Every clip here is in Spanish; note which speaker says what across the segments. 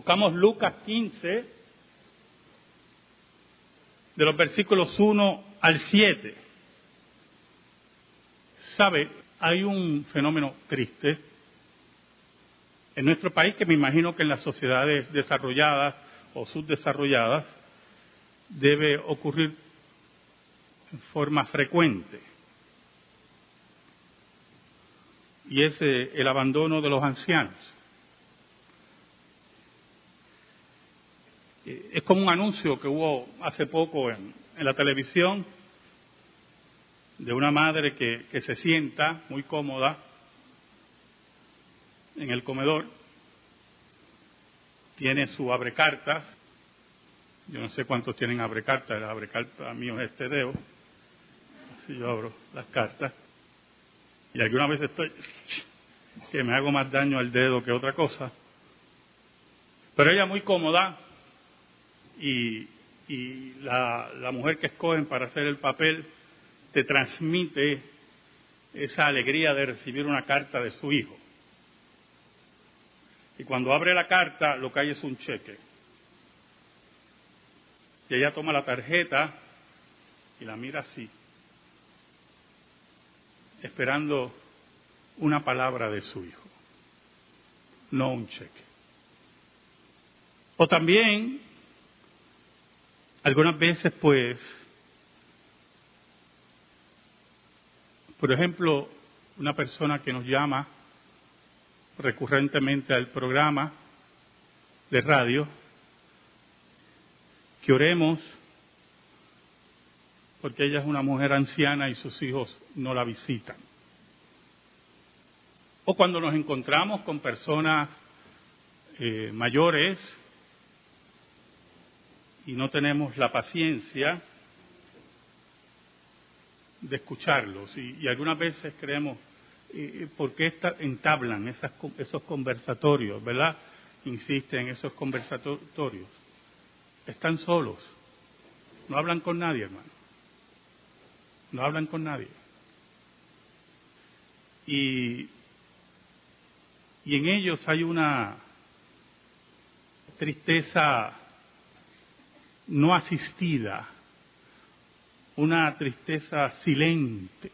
Speaker 1: Buscamos Lucas 15, de los versículos 1 al 7. ¿Sabe? Hay un fenómeno triste en nuestro país que me imagino que en las sociedades desarrolladas o subdesarrolladas debe ocurrir en forma frecuente. Y es eh, el abandono de los ancianos. Es como un anuncio que hubo hace poco en, la televisión de una madre que, se sienta muy cómoda en el comedor, tiene su abrecartas, yo no sé cuántos tienen abrecartas, el abrecarta mío es este dedo, así yo abro las cartas, y alguna vez estoy que me hago más daño al dedo que otra cosa, pero ella muy cómoda y, la, la mujer que escogen para hacer el papel te transmite esa alegría de recibir una carta de su hijo. Y cuando abre la carta, lo que hay es un cheque. Y ella toma la tarjeta y la mira así, esperando una palabra de su hijo, no un cheque. O también, algunas veces, pues, por ejemplo, una persona que nos llama recurrentemente al programa de radio, que oremos porque ella es una mujer anciana y sus hijos no la visitan. O cuando nos encontramos con personas eh, mayores y no tenemos la paciencia de escucharlos. Y, algunas veces creemos, ¿por qué entablan esos conversatorios, verdad? Insisten en esos conversatorios. Están solos. No hablan con nadie, hermano. No hablan con nadie. Y, y en ellos hay una tristeza no asistida, una tristeza silente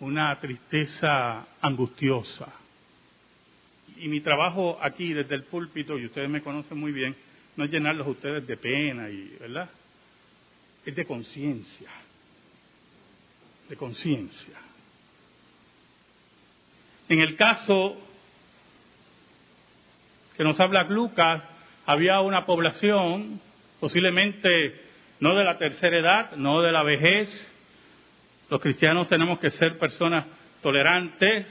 Speaker 1: una tristeza angustiosa. Y mi trabajo aquí desde el púlpito, y ustedes me conocen muy bien, no es llenarlos a ustedes de pena, y, ¿verdad? Es de conciencia, de conciencia. En el caso que nos habla Lucas, había una población, posiblemente no de la tercera edad, no de la vejez, los cristianos tenemos que ser personas tolerantes,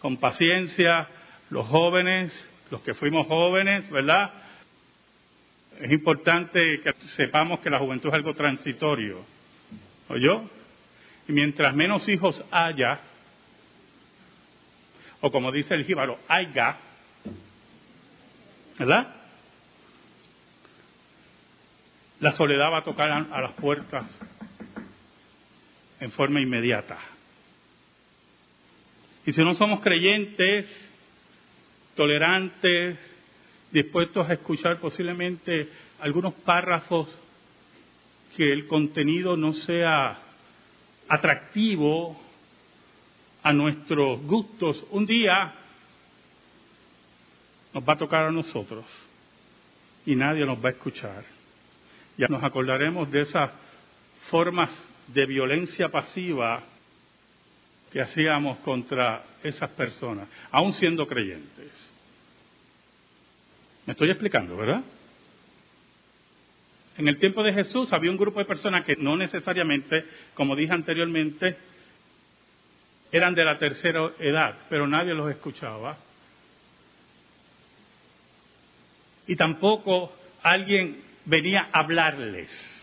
Speaker 1: con paciencia, los jóvenes, los que fuimos jóvenes, ¿verdad? Es importante que sepamos que la juventud es algo transitorio. ¿Oyó? Y mientras menos hijos haya, o como dice el jíbaro, haya, ¿verdad? La soledad va a tocar a las puertas en forma inmediata. Y si no somos creyentes, tolerantes, dispuestos a escuchar posiblemente algunos párrafos que el contenido no sea atractivo a nuestros gustos, un día nos va a tocar a nosotros y nadie nos va a escuchar. Ya nos acordaremos de esas formas de violencia pasiva que hacíamos contra esas personas, aún siendo creyentes. Me estoy explicando, ¿verdad? En el tiempo de Jesús había un grupo de personas que no necesariamente, como dije anteriormente, eran de la tercera edad, pero nadie los escuchaba. Y tampoco alguien venía a hablarles.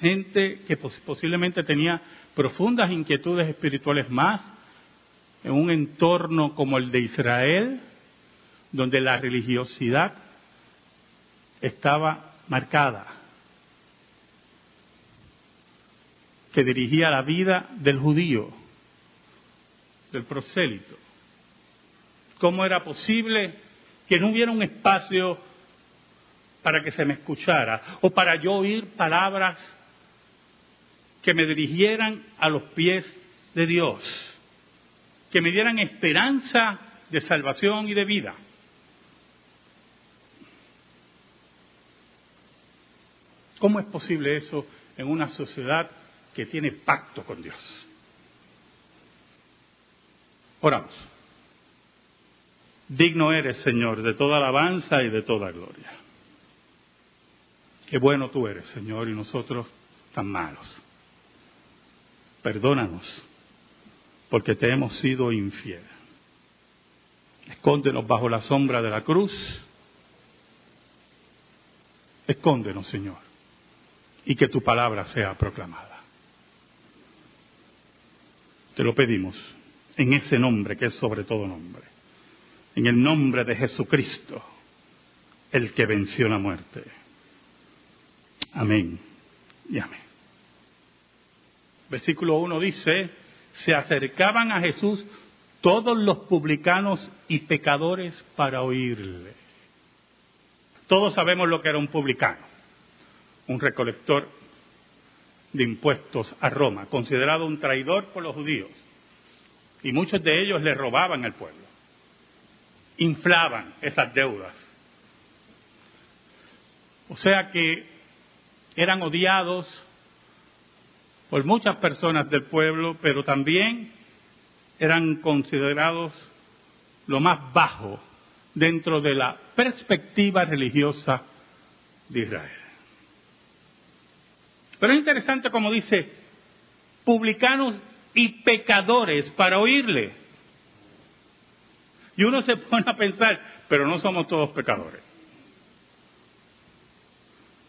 Speaker 1: gente que posiblemente tenía profundas inquietudes espirituales más en un entorno como el de Israel, donde la religiosidad estaba marcada, que dirigía la vida del judío. del prosélito. ¿Cómo era posible que no hubiera un espacio para que se me escuchara o para yo oír palabras que me dirigieran a los pies de Dios, que me dieran esperanza de salvación y de vida? ¿Cómo es posible eso en una sociedad que tiene pacto con Dios? Oramos. Digno eres, Señor, de toda alabanza y de toda gloria. Qué bueno tú eres, Señor, y nosotros tan malos. Perdónanos, porque te hemos sido infiel. Escóndenos bajo la sombra de la cruz. Escóndenos, Señor, y que tu palabra sea proclamada. Te lo pedimos en ese nombre que es sobre todo nombre en el nombre de Jesucristo, el que venció la muerte. Amén y amén. Versículo 1 dice, se acercaban a Jesús todos los publicanos y pecadores para oírle. Todos sabemos lo que era un publicano, un recolector de impuestos a Roma, considerado un traidor por los judíos. Y muchos de ellos le robaban al pueblo inflaban esas deudas. O sea que eran odiados por muchas personas del pueblo, pero también eran considerados lo más bajo dentro de la perspectiva religiosa de Israel. Pero es interesante como dice, publicanos y pecadores para oírle. Y uno se pone a pensar, pero no somos todos pecadores.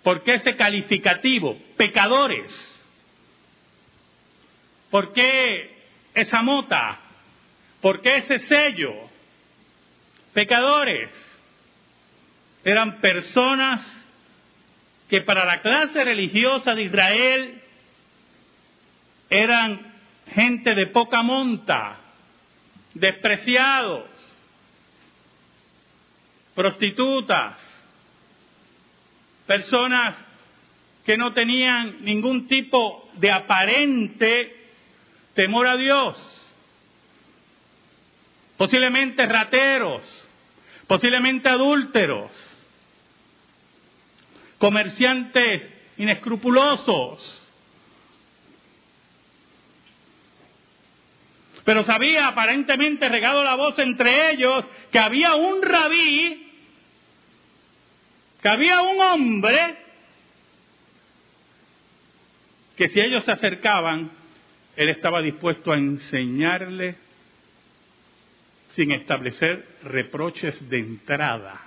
Speaker 1: ¿Por qué ese calificativo? Pecadores. ¿Por qué esa mota? ¿Por qué ese sello? Pecadores. Eran personas que para la clase religiosa de Israel eran gente de poca monta, despreciados prostitutas, personas que no tenían ningún tipo de aparente temor a Dios, posiblemente rateros, posiblemente adúlteros, comerciantes inescrupulosos. Pero sabía aparentemente regado la voz entre ellos que había un rabí había un hombre que si ellos se acercaban, él estaba dispuesto a enseñarle sin establecer reproches de entrada,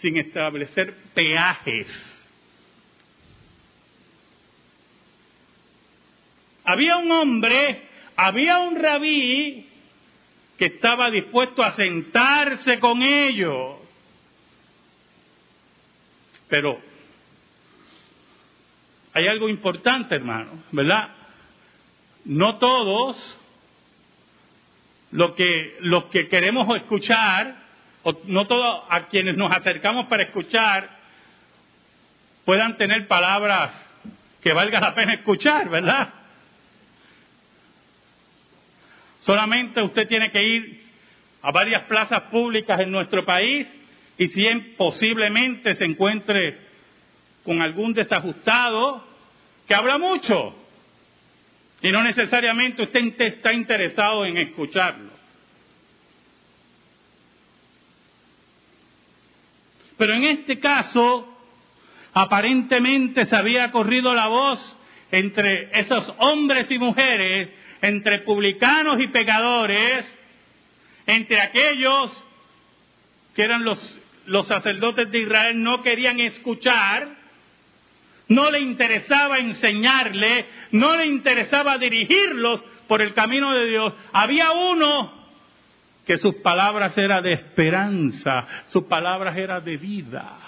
Speaker 1: sin establecer peajes. Había un hombre, había un rabí que estaba dispuesto a sentarse con ellos pero hay algo importante, hermano, ¿verdad? No todos lo que, los que queremos escuchar, o no todos a quienes nos acercamos para escuchar, puedan tener palabras que valga la pena escuchar, ¿verdad? Solamente usted tiene que ir a varias plazas públicas en nuestro país y si posiblemente se encuentre con algún desajustado que habla mucho y no necesariamente usted está interesado en escucharlo. Pero en este caso, aparentemente se había corrido la voz entre esos hombres y mujeres, entre publicanos y pecadores, entre aquellos que eran los los sacerdotes de Israel no querían escuchar, no le interesaba enseñarle, no le interesaba dirigirlos por el camino de Dios. Había uno que sus palabras eran de esperanza, sus palabras eran de vida.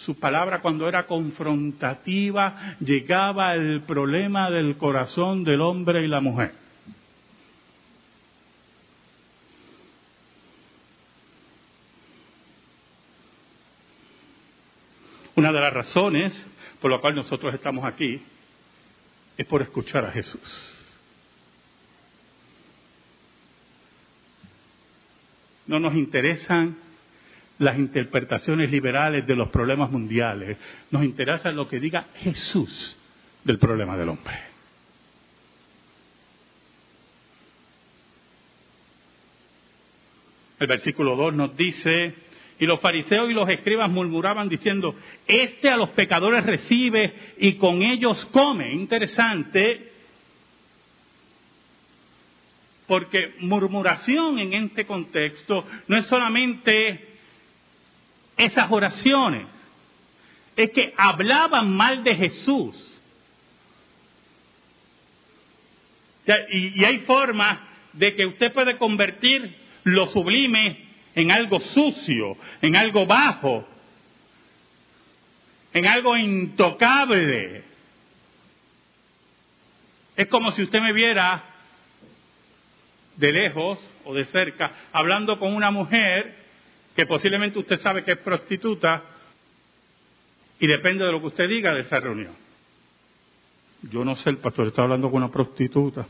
Speaker 1: su palabra cuando era confrontativa llegaba al problema del corazón del hombre y la mujer. De las razones por la cual nosotros estamos aquí es por escuchar a Jesús. No nos interesan las interpretaciones liberales de los problemas mundiales. Nos interesa lo que diga Jesús del problema del hombre. El versículo 2 nos dice, y los fariseos y los escribas murmuraban diciendo, este a los pecadores recibe y con ellos come. Interesante, porque murmuración en este contexto no es solamente esas oraciones es que hablaban mal de Jesús. Y, hay formas de que usted puede convertir lo sublime en algo sucio, en algo bajo, en algo intocable. Es como si usted me viera de lejos o de cerca hablando con una mujer que posiblemente usted sabe que es prostituta y depende de lo que usted diga de esa reunión. Yo no sé, el pastor está hablando con una prostituta.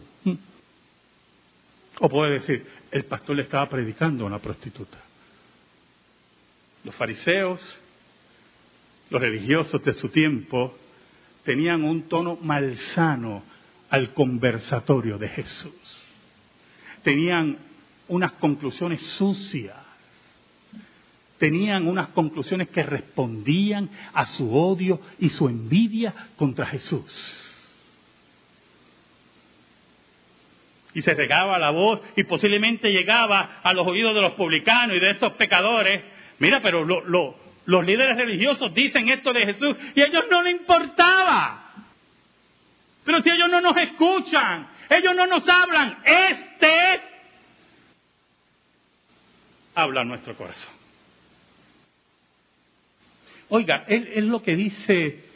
Speaker 1: O puede decir, el pastor le estaba predicando a una prostituta. Los fariseos, los religiosos de su tiempo, tenían un tono malsano al conversatorio de Jesús. Tenían unas conclusiones sucias tenían unas conclusiones que respondían a su odio y su envidia contra Jesús. Y se regaba la voz y posiblemente llegaba a los oídos de los publicanos y de estos pecadores. Mira, pero los líderes religiosos dicen esto de Jesús y a ellos no les importaba. Pero si ellos no nos escuchan, ellos no nos hablan, este habla nuestro corazón. Oiga, es lo que dice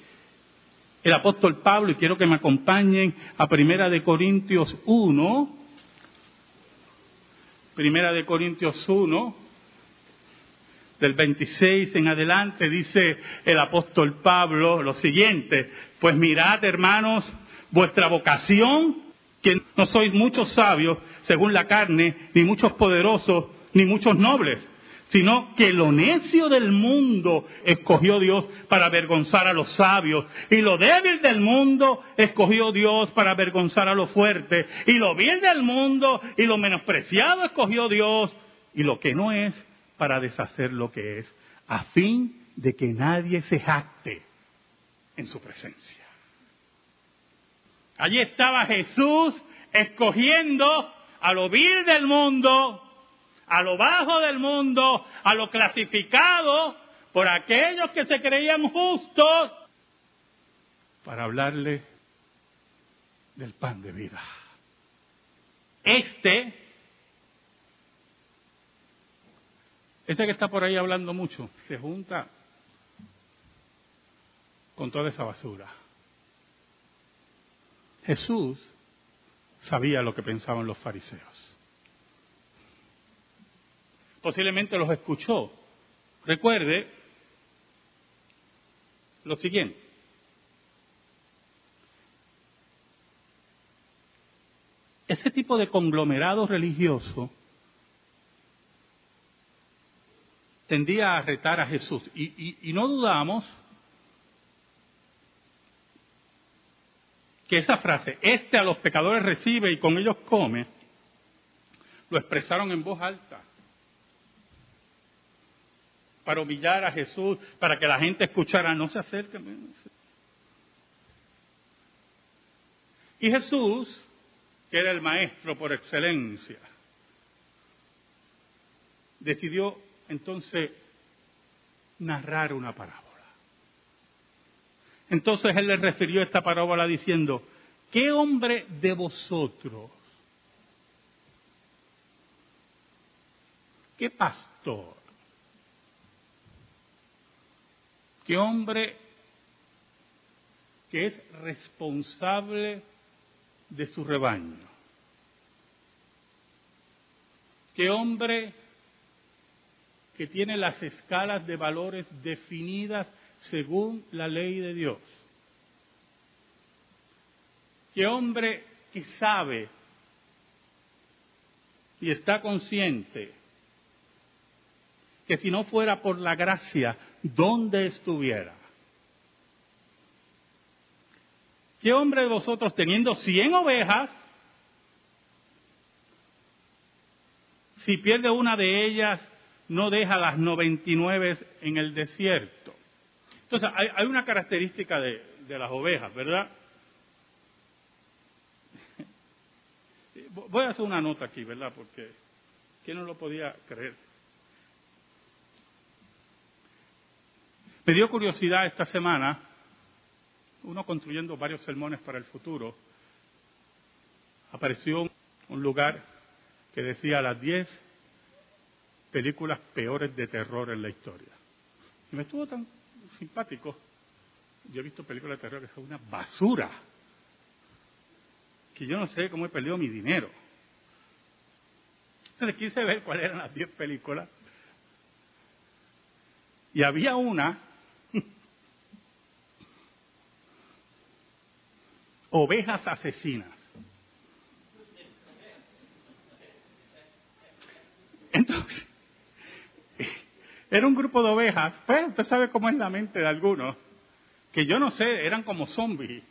Speaker 1: el apóstol Pablo, y quiero que me acompañen a Primera de Corintios 1. Primera de Corintios 1, del 26 en adelante, dice el apóstol Pablo lo siguiente, pues mirad hermanos, vuestra vocación, que no sois muchos sabios según la carne, ni muchos poderosos, ni muchos nobles sino que lo necio del mundo escogió Dios para avergonzar a los sabios, y lo débil del mundo escogió Dios para avergonzar a los fuertes, y lo vil del mundo y lo menospreciado escogió Dios, y lo que no es para deshacer lo que es, a fin de que nadie se jacte en su presencia. Allí estaba Jesús escogiendo a lo vil del mundo a lo bajo del mundo, a lo clasificado por aquellos que se creían justos, para hablarle del pan de vida. Este, ese que está por ahí hablando mucho, se junta con toda esa basura. Jesús sabía lo que pensaban los fariseos posiblemente los escuchó. Recuerde lo siguiente. Ese tipo de conglomerado religioso tendía a retar a Jesús. Y, y no dudamos que esa frase, este a los pecadores recibe y con ellos come, lo expresaron en voz alta para humillar a Jesús, para que la gente escuchara, no se acerque. Y Jesús, que era el maestro por excelencia, decidió entonces narrar una parábola. Entonces él le refirió esta parábola diciendo, ¿qué hombre de vosotros, qué pastor, qué hombre que es responsable de su rebaño, qué hombre que tiene las escalas de valores definidas según la ley de Dios. Qué hombre que sabe y está consciente que si no fuera por la gracia, ¿dónde estuviera? ¿Qué hombre de vosotros teniendo cien ovejas, si pierde una de ellas, no deja las noventa y nueve en el desierto? Entonces, hay, una característica de, de las ovejas, ¿verdad? Voy a hacer una nota aquí, ¿verdad? Porque ¿quién no lo podía creer? Me dio curiosidad esta semana, uno construyendo varios sermones para el futuro, apareció un lugar que decía las diez películas peores de terror en la historia. Y me estuvo tan simpático. Yo he visto películas de terror que son una basura que yo no sé cómo he perdido mi dinero. Entonces quise ver cuáles eran las 10 películas. Y había una, Ovejas Asesinas. Entonces, era un grupo de ovejas, pues usted sabe cómo es la mente de algunos, que yo no sé, eran como zombies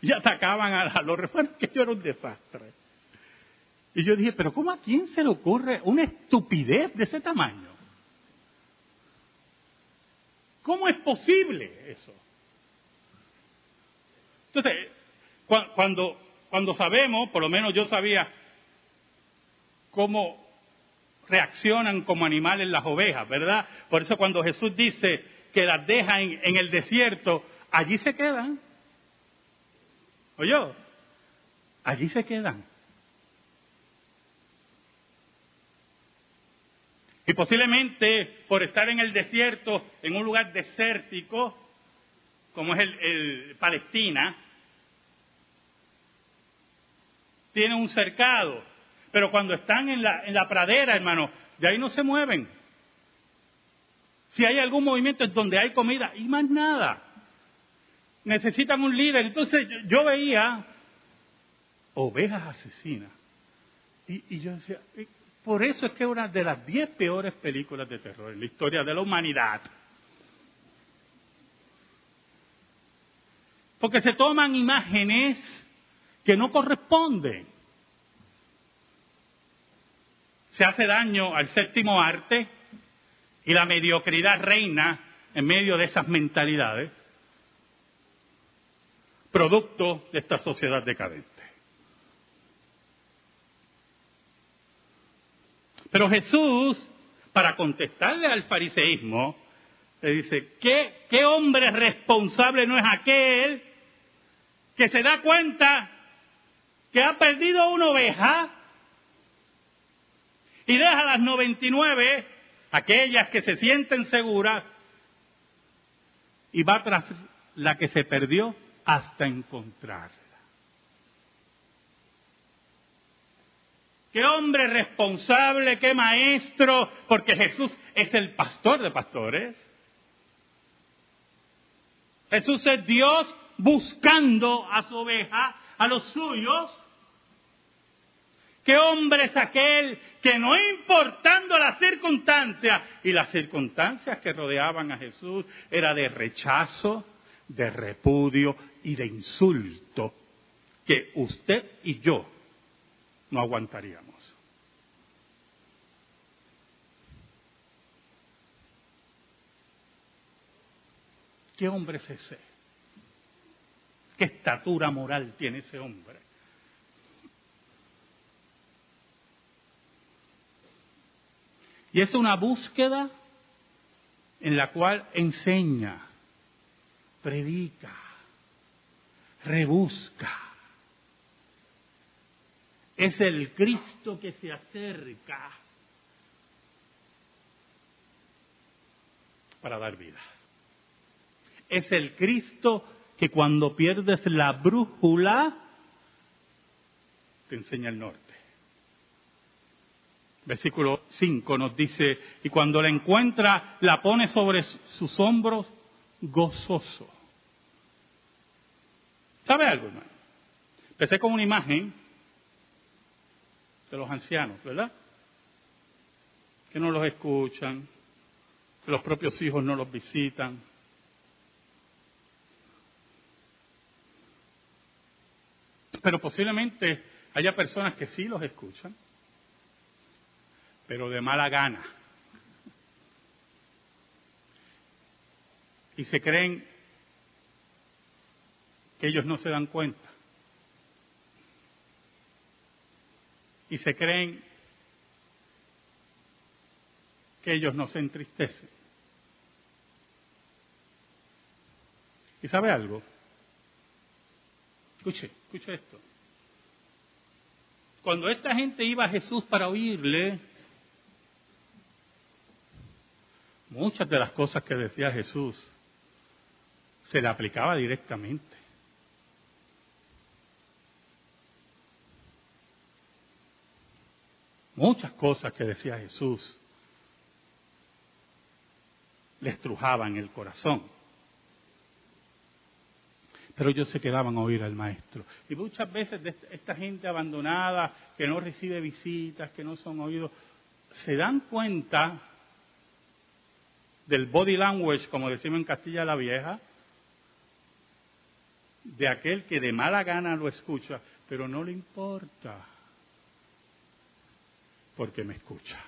Speaker 1: y atacaban a, los refuerzos, que yo era un desastre. Y yo dije, pero ¿cómo a quién se le ocurre una estupidez de ese tamaño? ¿Cómo es posible eso? Entonces, cuando, cuando sabemos, por lo menos yo sabía cómo reaccionan como animales las ovejas, ¿verdad? Por eso cuando Jesús dice que las deja en el desierto, allí se quedan. Oye, allí se quedan. Y posiblemente por estar en el desierto, en un lugar desértico, como es el, Palestina, tiene un cercado. Pero cuando están en la, en la pradera, hermano, de ahí no se mueven. Si hay algún movimiento es donde hay comida y más nada necesitan un líder. Entonces yo, veía ovejas asesinas. Y, yo decía, por eso es que es una de las diez peores películas de terror en la historia de la humanidad. Porque se toman imágenes que no corresponden. Se hace daño al séptimo arte y la mediocridad reina en medio de esas mentalidades producto de esta sociedad decadente. Pero Jesús, para contestarle al fariseísmo, le dice, ¿qué, ¿qué hombre responsable no es aquel que se da cuenta que ha perdido una oveja y deja las 99, aquellas que se sienten seguras, y va tras la que se perdió hasta encontrarla. Qué hombre responsable, qué maestro, porque Jesús es el pastor de pastores. Jesús es Dios buscando a su oveja, a los suyos. ¿Qué hombre es aquel que no importando las circunstancias, y las circunstancias que rodeaban a Jesús era de rechazo, de repudio y de insulto que usted y yo no aguantaríamos. ¿Qué hombre es ese? ¿Qué estatura moral tiene ese hombre? Y es una búsqueda en la cual enseña predica, rebusca. Es el Cristo que se acerca para dar vida. es el Cristo que cuando pierdes la brújula te enseña el norte. Versículo 5 nos dice, y cuando la encuentra, la pone sobre sus hombros gozoso. ¿Sabe algo, hermano? Empecé con una imagen de los ancianos, ¿verdad? Que no los escuchan, que los propios hijos no los visitan, Pero posiblemente haya personas que sí los escuchan, pero de mala gana. Y se creen que ellos no se dan cuenta. Y se creen que ellos no se entristecen. ¿Y sabe algo? Escuche, escuche esto. Cuando esta gente iba a Jesús para oírle, muchas de las cosas que decía Jesús se le aplicaba directamente. Muchas cosas que decía Jesús le estrujaban el corazón pero ellos se quedaban a oír al maestro. Y muchas veces esta gente abandonada, que no recibe visitas, que no son oídos, se dan cuenta del body language, como decimos en Castilla la Vieja, de aquel que de mala gana lo escucha, pero no le importa, porque me escucha.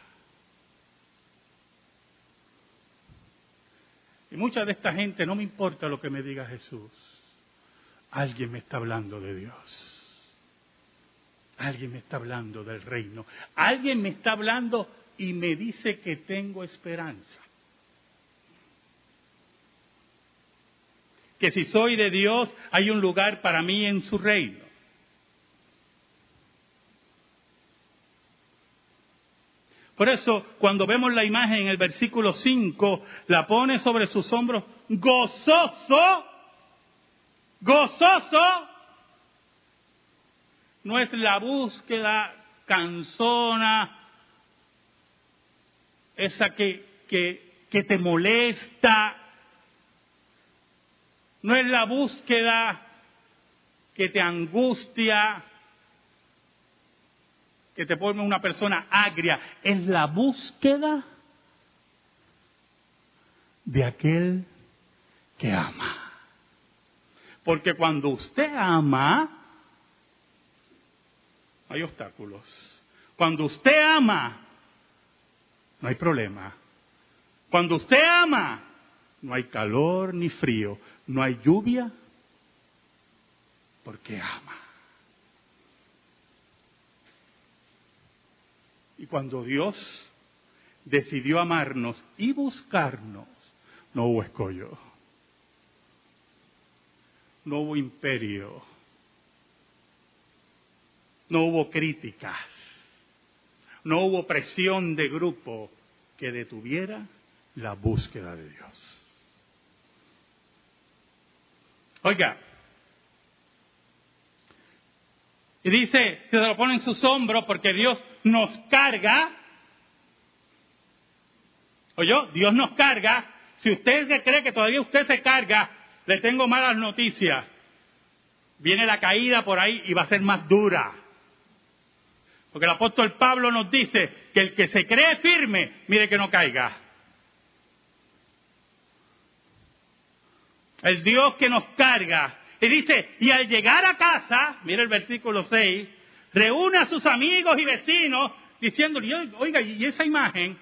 Speaker 1: Y mucha de esta gente no me importa lo que me diga Jesús. Alguien me está hablando de Dios. Alguien me está hablando del reino. Alguien me está hablando y me dice que tengo esperanza. Que si soy de Dios hay un lugar para mí en su reino. Por eso, cuando vemos la imagen en el versículo 5, la pone sobre sus hombros gozoso gozoso no es la búsqueda cansona, esa que, que, que te molesta, no es la búsqueda que te angustia, que te pone una persona agria, es la búsqueda de aquel que ama. Porque cuando usted ama, hay obstáculos. Cuando usted ama, no hay problema. Cuando usted ama, no hay calor ni frío, no hay lluvia, porque ama. Y cuando Dios decidió amarnos y buscarnos, no hubo escollo no hubo imperio, no hubo críticas, no hubo presión de grupo que detuviera la búsqueda de Dios. Oiga, y dice, se lo pone en sus hombros porque Dios nos carga. Oye, Dios nos carga. Si usted cree que todavía usted se carga, le tengo malas noticias. Viene la caída por ahí y va a ser más dura. Porque el apóstol Pablo nos dice que el que se cree firme, mire que no caiga. El Dios que nos carga. Y dice, y al llegar a casa, mire el versículo 6, reúne a sus amigos y vecinos diciéndole, oiga, y esa imagen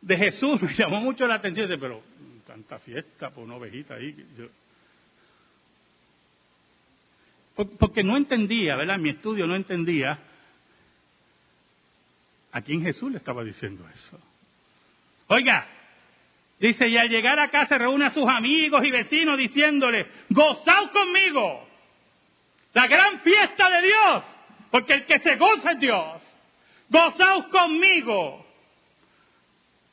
Speaker 1: de Jesús me llamó mucho la atención, pero tanta fiesta por una ovejita ahí. Porque no entendía, ¿verdad? Mi estudio no entendía a quién Jesús le estaba diciendo eso. Oiga, dice, y al llegar acá se reúne a sus amigos y vecinos diciéndole, gozaos conmigo, la gran fiesta de Dios, porque el que se goza es Dios, gozaos conmigo,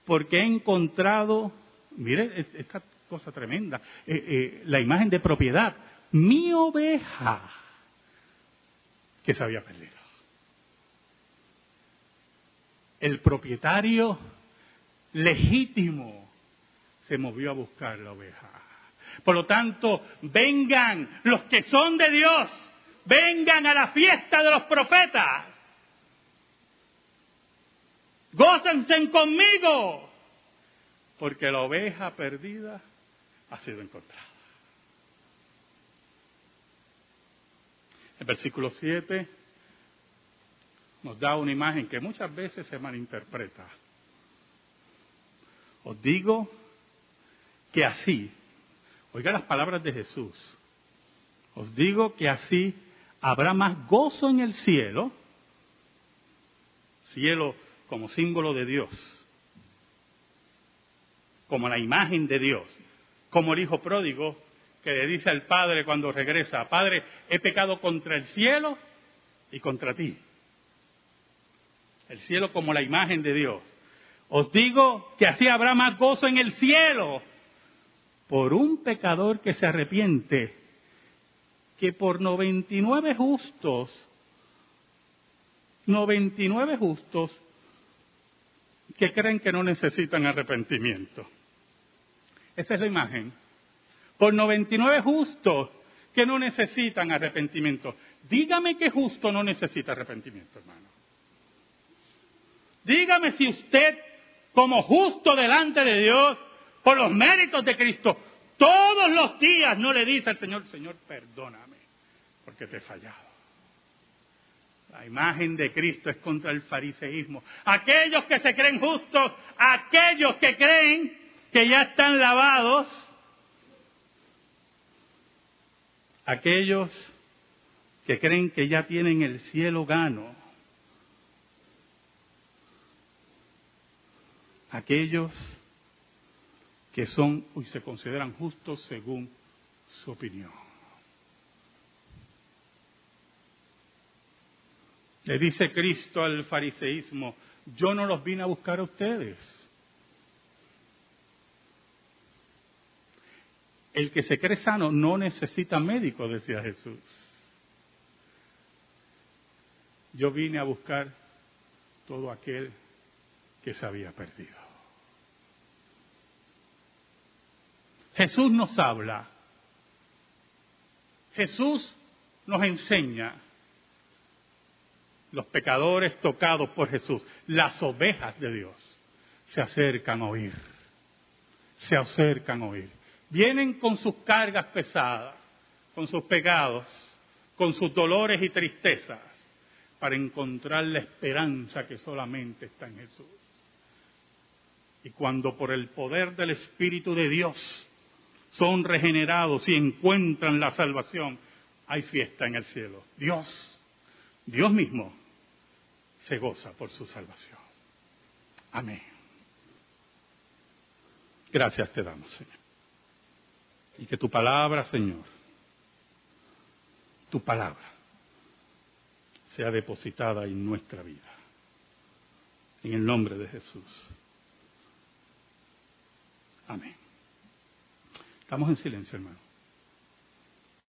Speaker 1: porque he encontrado Mire esta cosa tremenda. Eh, eh, la imagen de propiedad. Mi oveja que se había perdido. El propietario legítimo se movió a buscar la oveja. Por lo tanto, vengan los que son de Dios, vengan a la fiesta de los profetas. Gócense conmigo, porque la oveja perdida ha sido encontrada. El versículo 7 nos da una imagen que muchas veces se malinterpreta. Os digo que así, oiga las palabras de Jesús, os digo que así habrá más gozo en el cielo, cielo como símbolo de Dios, como la imagen de Dios, como el Hijo pródigo que le dice al Padre cuando regresa, Padre, he pecado contra el cielo y contra ti. El cielo como la imagen de Dios. Os digo que así habrá más gozo en el cielo por un pecador que se arrepiente que por 99 justos, 99 justos que creen que no necesitan arrepentimiento. Esa es la imagen. Por 99 justos que no necesitan arrepentimiento. Dígame que justo no necesita arrepentimiento, hermano. Dígame si usted, como justo delante de Dios, por los méritos de Cristo, todos los días no le dice al Señor, Señor, perdóname, porque te he fallado. La imagen de Cristo es contra el fariseísmo. Aquellos que se creen justos, aquellos que creen que ya están lavados, aquellos que creen que ya tienen el cielo gano, aquellos que son y se consideran justos según su opinión. Le dice Cristo al fariseísmo, yo no los vine a buscar a ustedes. El que se cree sano no necesita médico, decía Jesús. Yo vine a buscar todo aquel que se había perdido. Jesús nos habla. Jesús nos enseña. Los pecadores tocados por Jesús, las ovejas de Dios, se acercan a oír. Se acercan a oír. Vienen con sus cargas pesadas, con sus pecados, con sus dolores y tristezas, para encontrar la esperanza que solamente está en Jesús. Y cuando por el poder del Espíritu de Dios son regenerados y encuentran la salvación, hay fiesta en el cielo. Dios, Dios mismo, se goza por su salvación. Amén. Gracias te damos, Señor. Y que tu palabra, Señor, tu palabra, sea depositada en nuestra vida. En el nombre de Jesús. Amén. Estamos en silencio, hermano.